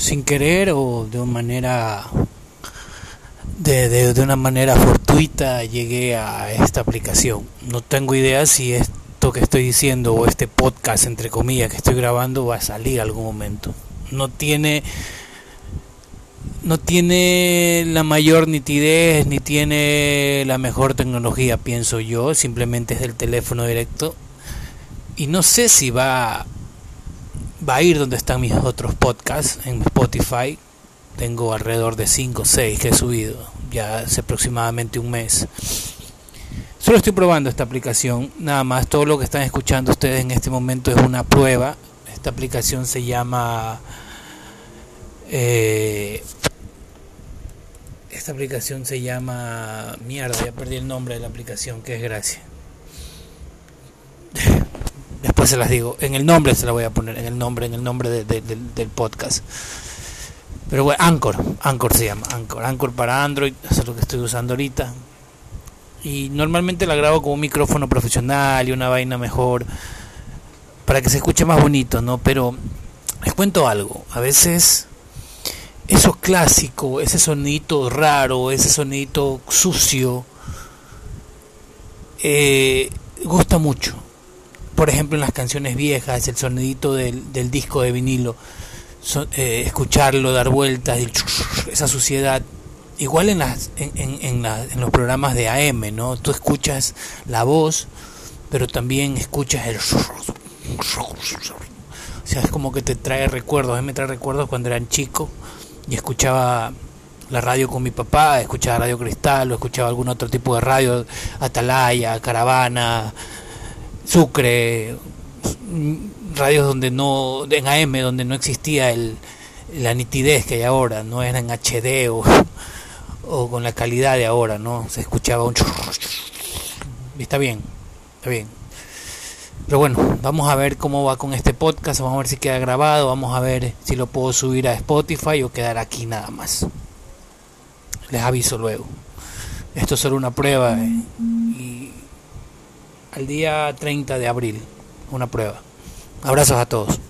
sin querer o de una manera de, de, una manera fortuita llegué a esta aplicación. No tengo idea si esto que estoy diciendo o este podcast entre comillas que estoy grabando va a salir algún momento. No tiene no tiene la mayor nitidez ni tiene la mejor tecnología, pienso yo, simplemente es del teléfono directo. Y no sé si va va a ir donde están mis otros podcasts en Spotify. Tengo alrededor de 5 o 6 que he subido ya hace aproximadamente un mes. Solo estoy probando esta aplicación, nada más. Todo lo que están escuchando ustedes en este momento es una prueba. Esta aplicación se llama. Eh, esta aplicación se llama. Mierda, ya perdí el nombre de la aplicación, que es gracia. Se las digo. En el nombre se la voy a poner, en el nombre, en el nombre del podcast. Pero bueno, Anchor, Anchor se llama, Anchor, Anchor para Android, eso es lo que estoy usando ahorita. Y normalmente la grabo con un micrófono profesional y una vaina mejor para que se escuche más bonito, ¿no? Pero les cuento algo, a veces eso clásico, ese sonidito raro, ese sonidito sucio, eh, gusta mucho por ejemplo, en las canciones viejas, el sonidito del, del disco de vinilo, eh, escucharlo, dar vueltas, esa suciedad. Igual en, las, en, en, en, los programas de AM, ¿no? Tú escuchas la voz, pero también escuchas el... O sea, es como que te trae recuerdos. A mí me trae recuerdos cuando eran chico y escuchaba la radio con mi papá, escuchaba Radio Cristal o escuchaba algún otro tipo de radio, Atalaya, Caravana, Sucre, radios donde no, en AM, donde no existía el, la nitidez que hay ahora, no era en HD o, o con la calidad de ahora, ¿no? Se escuchaba un... Está bien, está bien. Pero bueno, vamos a ver cómo va con este podcast, vamos a ver si queda grabado, vamos a ver si lo puedo subir a Spotify o quedar aquí nada más. Les aviso luego. Esto es solo una prueba. ¿eh? Al día 30 de abril. Una prueba. Abrazos a todos.